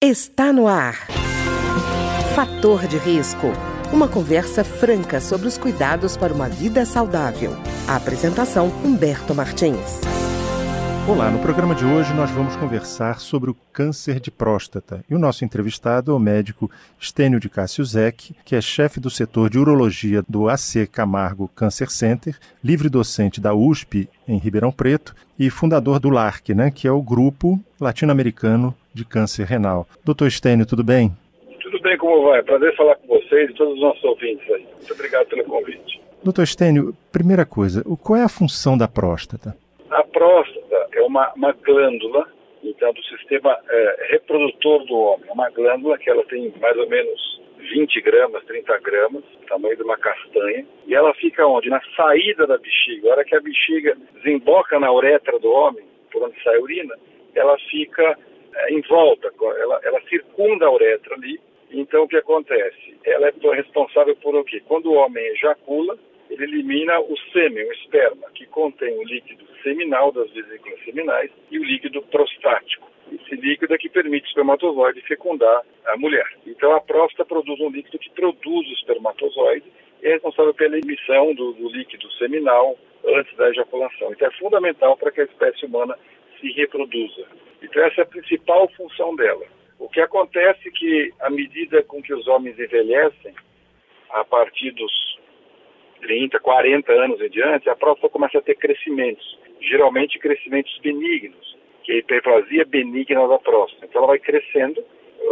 Está no ar. Fator de risco. Uma conversa franca sobre os cuidados para uma vida saudável. A apresentação Humberto Martins. Olá, no programa de hoje nós vamos conversar sobre o câncer de próstata. E o nosso entrevistado é o médico Stênio de Cássio Zec, que é chefe do setor de urologia do AC Camargo Cancer Center, livre docente da USP em Ribeirão Preto e fundador do LARC, né, que é o grupo latino-americano de câncer renal. Doutor Stênio, tudo bem? Tudo bem, como vai? Prazer falar com vocês e todos os nossos ouvintes aí. Muito obrigado pelo convite. Doutor Stênio, primeira coisa, qual é a função da próstata? A próstata é uma, uma glândula, então, do sistema é, reprodutor do homem. É uma glândula que ela tem mais ou menos 20 gramas, 30 gramas, tamanho de uma castanha, e ela fica onde? Na saída da bexiga. A hora que a bexiga desemboca na uretra do homem, por onde sai a urina, ela fica em volta, ela, ela circunda a uretra ali. Então, o que acontece? Ela é responsável por o quê? Quando o homem ejacula, ele elimina o sêmen, o esperma, que contém o líquido seminal das vesículas seminais e o líquido prostático. Esse líquido é que permite o espermatozoide fecundar a mulher. Então a próstata produz um líquido que produz o espermatozoide e é responsável pela emissão do, do líquido seminal antes da ejaculação. Então é fundamental para que a espécie humana se reproduza. Então essa é a principal função dela. O que acontece é que, à medida com que os homens envelhecem, a partir dos 30, 40 anos em diante, a próstata começa a ter crescimentos, geralmente crescimentos benignos, que é a hiperplasia benigna da próstata. Então ela vai crescendo,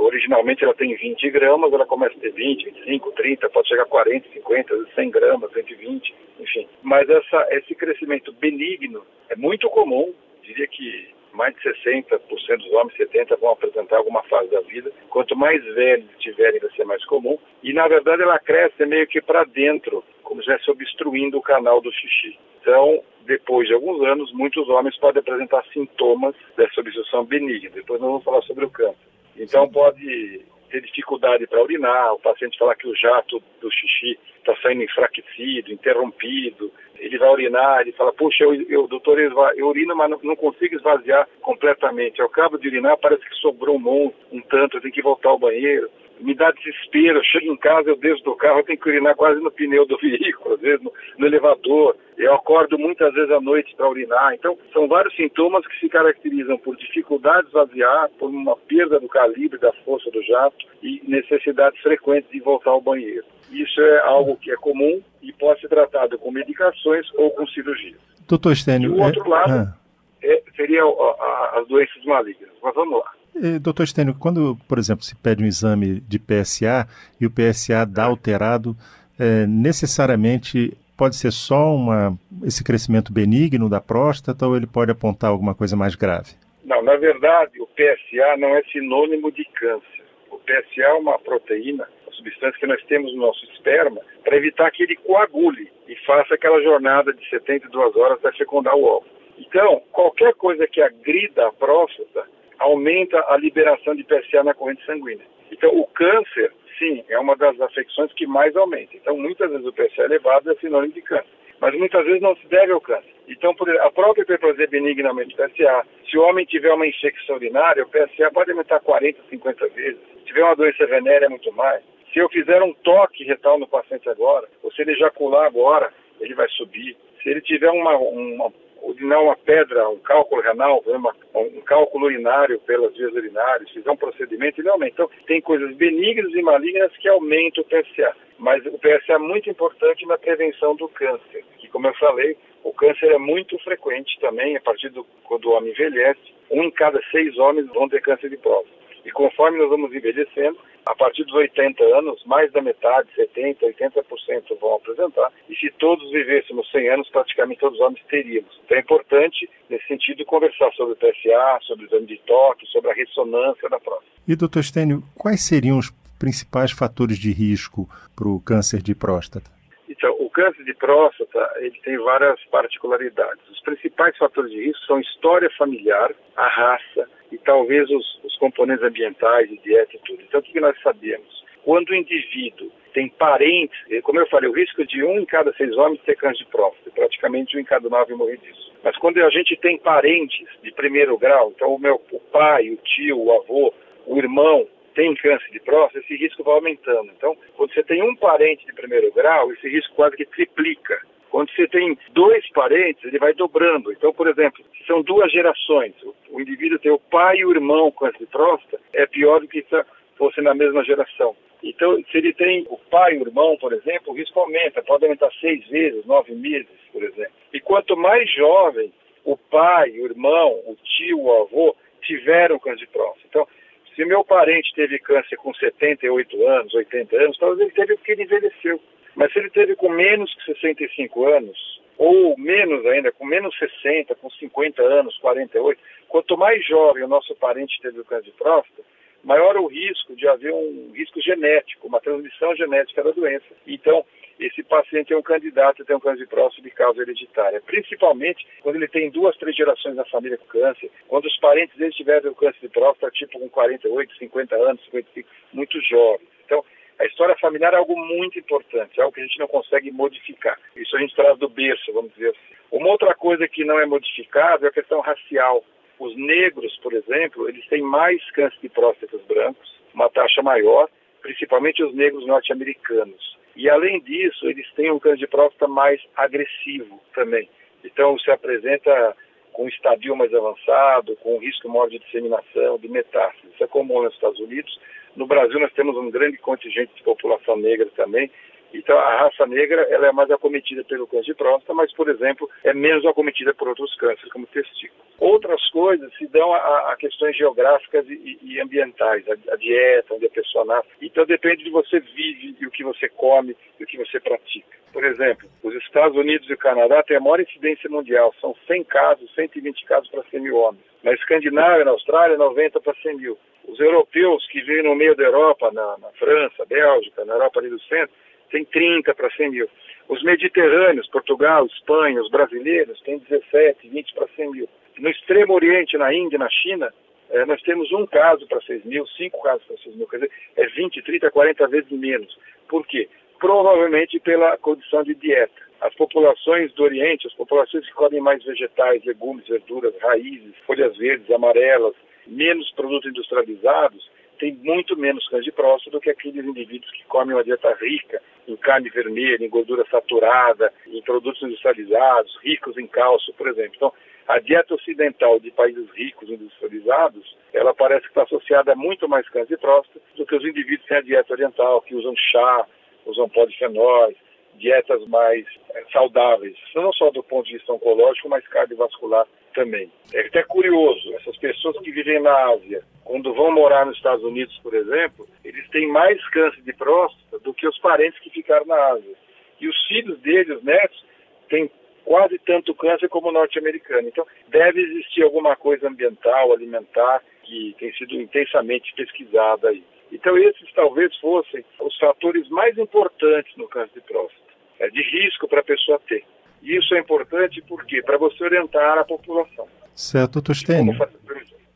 originalmente ela tem 20 gramas, ela começa a ter 20, 25, 30, pode chegar a 40, 50, 100 gramas, 120, enfim. Mas essa, esse crescimento benigno é muito comum, diria que mais de 60% dos homens, 70% vão apresentar alguma fase da vida. Quanto mais velhos tiverem, vai ser mais comum. E, na verdade, ela cresce meio que para dentro, como se estivesse obstruindo o canal do xixi. Então, depois de alguns anos, muitos homens podem apresentar sintomas dessa obstrução benigna. Depois nós vamos falar sobre o câncer. Então, pode ter dificuldade para urinar, o paciente falar que o jato do xixi está saindo enfraquecido, interrompido, ele vai urinar, ele fala, puxa, eu, eu doutor, eu urino, mas não, não, consigo esvaziar completamente. Ao cabo de urinar, parece que sobrou um monte, um tanto, eu tenho que voltar ao banheiro me dá desespero. Eu chego em casa, eu desço do carro, eu tenho que urinar quase no pneu do veículo, às vezes no, no elevador. Eu acordo muitas vezes à noite para urinar. Então, são vários sintomas que se caracterizam por dificuldade de esvaziar, por uma perda do calibre da força do jato e necessidades frequentes de voltar ao banheiro. Isso é algo que é comum e pode ser tratado com medicações ou com cirurgia. Doutor Stênio... E o outro é... lado ah. é, seria a, a, as doenças malignas. Mas vamos lá. Doutor Stênio, quando, por exemplo, se pede um exame de PSA e o PSA dá alterado, é, necessariamente pode ser só uma, esse crescimento benigno da próstata ou ele pode apontar alguma coisa mais grave? Não, na verdade, o PSA não é sinônimo de câncer. O PSA é uma proteína, uma substância que nós temos no nosso esperma para evitar que ele coagule e faça aquela jornada de 72 horas até fecundar o óvulo. Então, qualquer coisa que agrida a próstata aumenta a liberação de PSA na corrente sanguínea. Então, o câncer, sim, é uma das afecções que mais aumenta. Então, muitas vezes o PSA elevado é sinônimo de câncer. Mas muitas vezes não se deve ao câncer. Então, por, a própria hiperplasia benigna aumenta o PSA. Se o homem tiver uma infecção urinária, o PSA pode aumentar 40, 50 vezes. Se tiver uma doença venérea, é muito mais. Se eu fizer um toque retal no paciente agora, ou se ele ejacular agora, ele vai subir. Se ele tiver uma, uma urinar uma pedra, um cálculo renal, uma, um cálculo urinário pelas vias urinárias, fizer um procedimento, ele aumenta. Então, tem coisas benignas e malignas que aumentam o PSA. Mas o PSA é muito importante na prevenção do câncer, que, como eu falei, o câncer é muito frequente também, a partir do quando o homem envelhece. Um em cada seis homens vão ter câncer de próstata. E conforme nós vamos envelhecendo, a partir dos 80 anos, mais da metade, 70%, 80% vão apresentar. E se todos vivêssemos 100 anos, praticamente todos os homens teríamos. Então é importante, nesse sentido, conversar sobre o PSA, sobre o exame de toque, sobre a ressonância da próstata. E, doutor Stênio, quais seriam os principais fatores de risco para o câncer de próstata? Então, o câncer de próstata ele tem várias particularidades. Os principais fatores de risco são história familiar, a raça, e talvez os, os componentes ambientais, de dieta e tudo. Então, o que nós sabemos? Quando o indivíduo tem parentes, como eu falei, o risco de um em cada seis homens ter câncer de próstata, praticamente um em cada nove morrer disso. Mas quando a gente tem parentes de primeiro grau, então o meu o pai, o tio, o avô, o irmão tem câncer de próstata, esse risco vai aumentando. Então, quando você tem um parente de primeiro grau, esse risco quase que triplica. Quando você tem dois parentes, ele vai dobrando. Então, por exemplo, se são duas gerações, o indivíduo tem o pai e o irmão com de próstata, é pior do que se fosse na mesma geração. Então, se ele tem o pai e o irmão, por exemplo, o risco aumenta, pode aumentar seis vezes, nove meses, por exemplo. E quanto mais jovem o pai, o irmão, o tio, o avô tiveram câncer de próstata. Então, se meu parente teve câncer com 78 anos, 80 anos, talvez ele teve porque ele envelheceu. Mas se ele teve com menos que 65 anos, ou menos ainda, com menos 60, com 50 anos, 48, quanto mais jovem o nosso parente teve o câncer de próstata, maior o risco de haver um risco genético, uma transmissão genética da doença. Então, esse paciente é um candidato a ter um câncer de próstata de causa hereditária, principalmente quando ele tem duas, três gerações na família com câncer, quando os parentes dele tiverem o câncer de próstata, tipo com 48, 50 anos, 55, muito jovens. Então, a história familiar é algo muito importante, é algo que a gente não consegue modificar. Isso a gente traz do berço, vamos dizer assim. Uma outra coisa que não é modificável é a questão racial. Os negros, por exemplo, eles têm mais câncer de próstata brancos, uma taxa maior, principalmente os negros norte-americanos. E além disso, eles têm um câncer de próstata mais agressivo também. Então se apresenta com estadio mais avançado, com risco maior de disseminação, de metástase. Isso é comum nos Estados Unidos. No Brasil nós temos um grande contingente de população negra também, então, a raça negra ela é mais acometida pelo câncer de próstata, mas, por exemplo, é menos acometida por outros cânceres, como testículo. Outras coisas se dão a, a questões geográficas e, e ambientais, a, a, dieta, onde a pessoa nasce. Então, depende de você vive e o que você come e o que você pratica. Por exemplo, os Estados Unidos e o Canadá têm a maior incidência mundial, são 100 casos, 120 casos para 100 mil homens. Na Escandinávia, na Austrália, 90 para 100 mil. Os europeus que vivem no meio da Europa, na, na França, Bélgica, na Europa ali do centro, tem 30 para 100 mil. Os mediterrâneos, Portugal, Espanha, os brasileiros, têm 17, 20 para 100 mil. No Extremo Oriente, na Índia, na China, eh, nós temos um caso para 6 mil, cinco casos para 6 mil. Quer dizer, é 20, 30, 40 vezes menos. Por quê? Provavelmente pela condição de dieta. As populações do Oriente, as populações que comem mais vegetais, legumes, verduras, raízes, folhas verdes, amarelas, menos produtos industrializados, tem muito menos câncer de próstata do que aqueles indivíduos que comem uma dieta rica em carne vermelha, em gordura saturada, em produtos industrializados, ricos em cálcio, por exemplo. Então, a dieta ocidental de países ricos industrializados, ela parece que está associada a muito mais câncer de próstata do que os indivíduos têm a dieta oriental, que usam chá, usam polifenóis, dietas mais é, saudáveis, não só do ponto de vista oncológico, mas cardiovascular também. É até curioso, essas pessoas que vivem na Ásia, quando vão morar nos Estados Unidos, por exemplo, eles têm mais câncer de próstata do que os parentes que ficaram na Ásia. E os filhos deles, os netos, têm quase tanto câncer como o norte-americano. Então, deve existir alguma coisa ambiental, alimentar, que tem sido intensamente pesquisada aí. Então, esses talvez fossem os fatores mais importantes no câncer de próstata, é, de risco para a pessoa ter. E isso é importante porque para você orientar a população. Certo, doutor Stênio.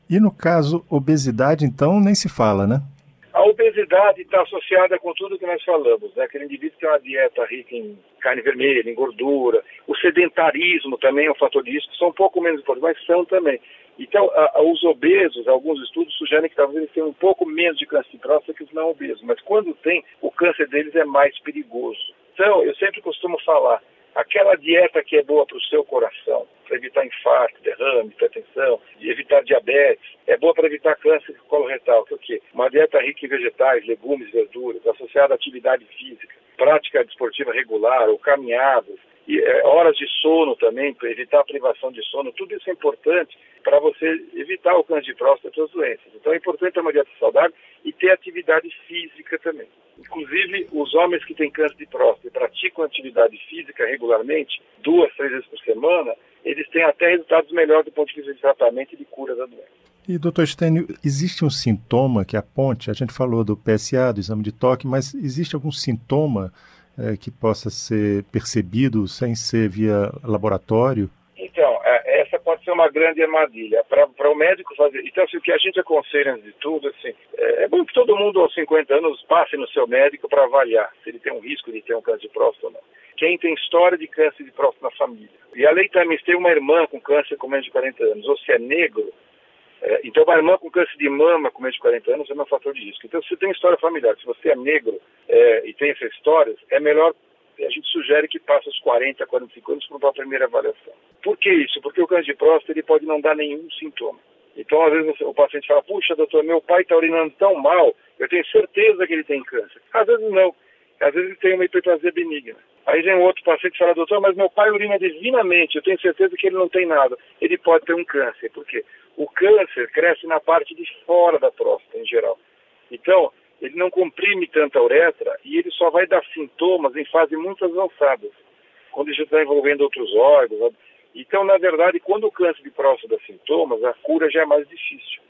E no caso obesidade, então, nem se fala, né? A obesidade está associada com tudo que nós falamos, né? Aquele indivíduo que tem uma dieta rica em carne vermelha, em gordura. O sedentarismo também é um fator de risco, são um pouco menos importantes, mas são também. Então, a, a, os obesos, alguns estudos sugerem que talvez eles tenham um pouco menos de câncer de próstata que os não obesos, mas quando tem, o câncer deles é mais perigoso. Então, eu sempre costumo falar, aquela dieta que é boa para o seu coração, para evitar infarto, derrame, hipertensão, evitar diabetes, é boa para evitar câncer de colo retal, que é o quê? Uma dieta rica em vegetais, legumes, verduras, associada à atividade física, prática desportiva regular ou caminhadas, e, é, horas de sono também, evitar a privação de sono, tudo isso é importante para você evitar o câncer de próstata e outras doenças. Então é importante ter uma dieta saudável e ter atividade física também. Inclusive, os homens que têm câncer de próstata e praticam atividade física regularmente, duas, três vezes por semana, eles têm até resultados melhores do ponto de vista de tratamento e de cura da doença. E, doutor Stênio, existe um sintoma que aponte, a gente falou do PSA, do exame de toque, mas existe algum sintoma é, que possa ser percebido sem ser via laboratório? Então, é, essa pode ser uma grande armadilha. Para o médico fazer. Então, assim, o que a gente aconselha antes de tudo, assim, é, é bom que todo mundo aos 50 anos passe no seu médico para avaliar se ele tem um risco de ter um câncer de próstata ou não. Quem tem história de câncer de próstata na família. E a lei também tem uma irmã com câncer com menos de 40 anos, ou se é negro, É, então, uma irmã com câncer de mama com menos de 40 anos é um fator de risco. Então, se você tem história familiar, se você é negro é, e tem essas histórias, é melhor, a gente sugere que passe os 40, 45 anos para uma primeira avaliação. Por que isso? Porque o câncer de próstata ele pode não dar nenhum sintoma. Então, às vezes, o paciente fala, puxa, doutor, meu pai está urinando tão mal, eu tenho certeza que ele tem câncer. Às vezes não. Às vezes ele tem uma hiperplasia benigna. Aí vem um outro paciente e fala, doutor, mas meu pai urina divinamente, eu tenho certeza que ele não tem nada. Ele pode ter um câncer. Por quê? O câncer cresce na parte de fora da próstata, em geral. Então, ele não comprime tanta uretra e ele só vai dar sintomas em fase muito avançadas, quando já está envolvendo outros órgãos, então, na verdade, quando o câncer de próstata dá sintomas, a cura já é mais difícil.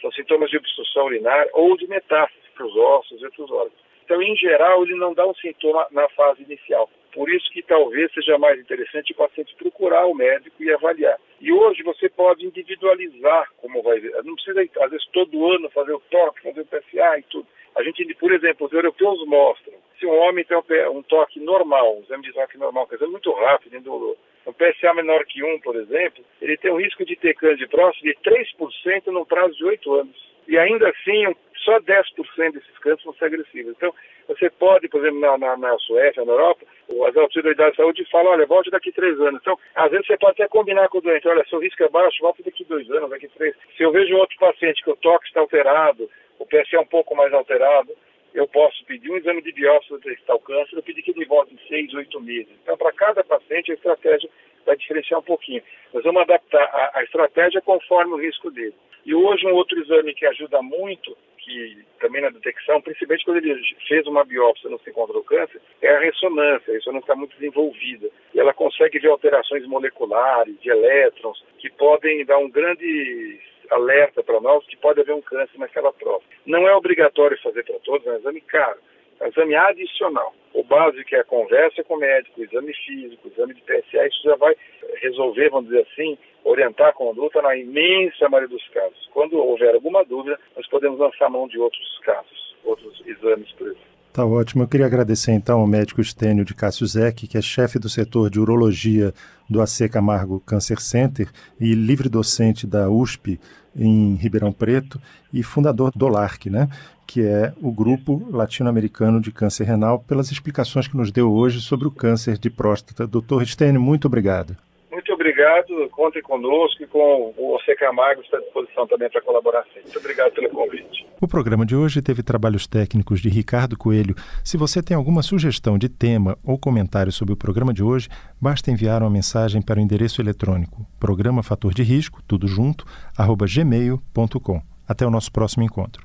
São sintomas de obstrução urinária ou de metástase para os ossos e outros órgãos. Então, em geral, ele não dá um sintoma na fase inicial. Por isso que talvez seja mais interessante o paciente procurar o médico e avaliar. E hoje você pode individualizar como vai ver. Não precisa, às vezes, todo ano fazer o toque, fazer o PSA e tudo. A gente, por exemplo, os europeus mostram se um homem tem um toque normal, um exame de toque normal, quer dizer, muito rápido, indolor, um PSA menor que 1, por exemplo, ele tem um risco de ter câncer de próstata de 3% no prazo de 8 anos. E ainda assim, só 10% desses cânceres vão ser agressivos. Então, você pode, por exemplo, na, na, na Suécia, na Europa, as autoridades de saúde falam, olha, volte daqui três anos. Então, às vezes você pode até combinar com o doente, olha, seu risco é baixo, volte daqui dois anos, daqui três. Se eu vejo outro paciente que o toque está alterado, o PSA é um pouco mais alterado, eu posso pedir um exame de biópsia para o câncer, eu pedir que ele volte em seis, oito meses. Então, para cada paciente, a estratégia vai diferenciar um pouquinho. Nós vamos adaptar a, a estratégia conforme o risco dele. E hoje, um outro exame que ajuda muito, que também na detecção, principalmente quando ele fez uma biópsia e não se encontrou câncer, é a ressonância. Isso não está muito desenvolvida. E ela consegue ver alterações moleculares, de elétrons, que podem dar um grande alerta para nós que pode haver um câncer naquela próstata. Não é obrigatório fazer para todos, é um exame caro. É um exame adicional. O básico é a conversa com o médico, o exame físico, o exame de PSA, isso já vai resolver, vamos dizer assim, orientar a conduta na imensa maioria dos casos. Quando houver alguma dúvida, nós podemos lançar mão de outros casos, outros exames, por exemplo. Tá ótimo. Eu queria agradecer então ao médico Estênio de Cássio Zec, que é chefe do setor de urologia do AC Camargo Cancer Center e livre docente da USP em Ribeirão Preto e fundador do LARC, né? que é o Grupo Latino-Americano de Câncer Renal, pelas explicações que nos deu hoje sobre o câncer de próstata. Doutor Estênio, muito obrigado. Obrigado, contem conosco e com o OC Camargo está à disposição também para colaborar sempre. Muito obrigado pelo convite. O programa de hoje teve trabalhos técnicos de Ricardo Coelho. Se você tem alguma sugestão de tema ou comentário sobre o programa de hoje, basta enviar uma mensagem para o endereço eletrônico programa fator de risco, tudo junto, arroba gmail.com. Até o nosso próximo encontro.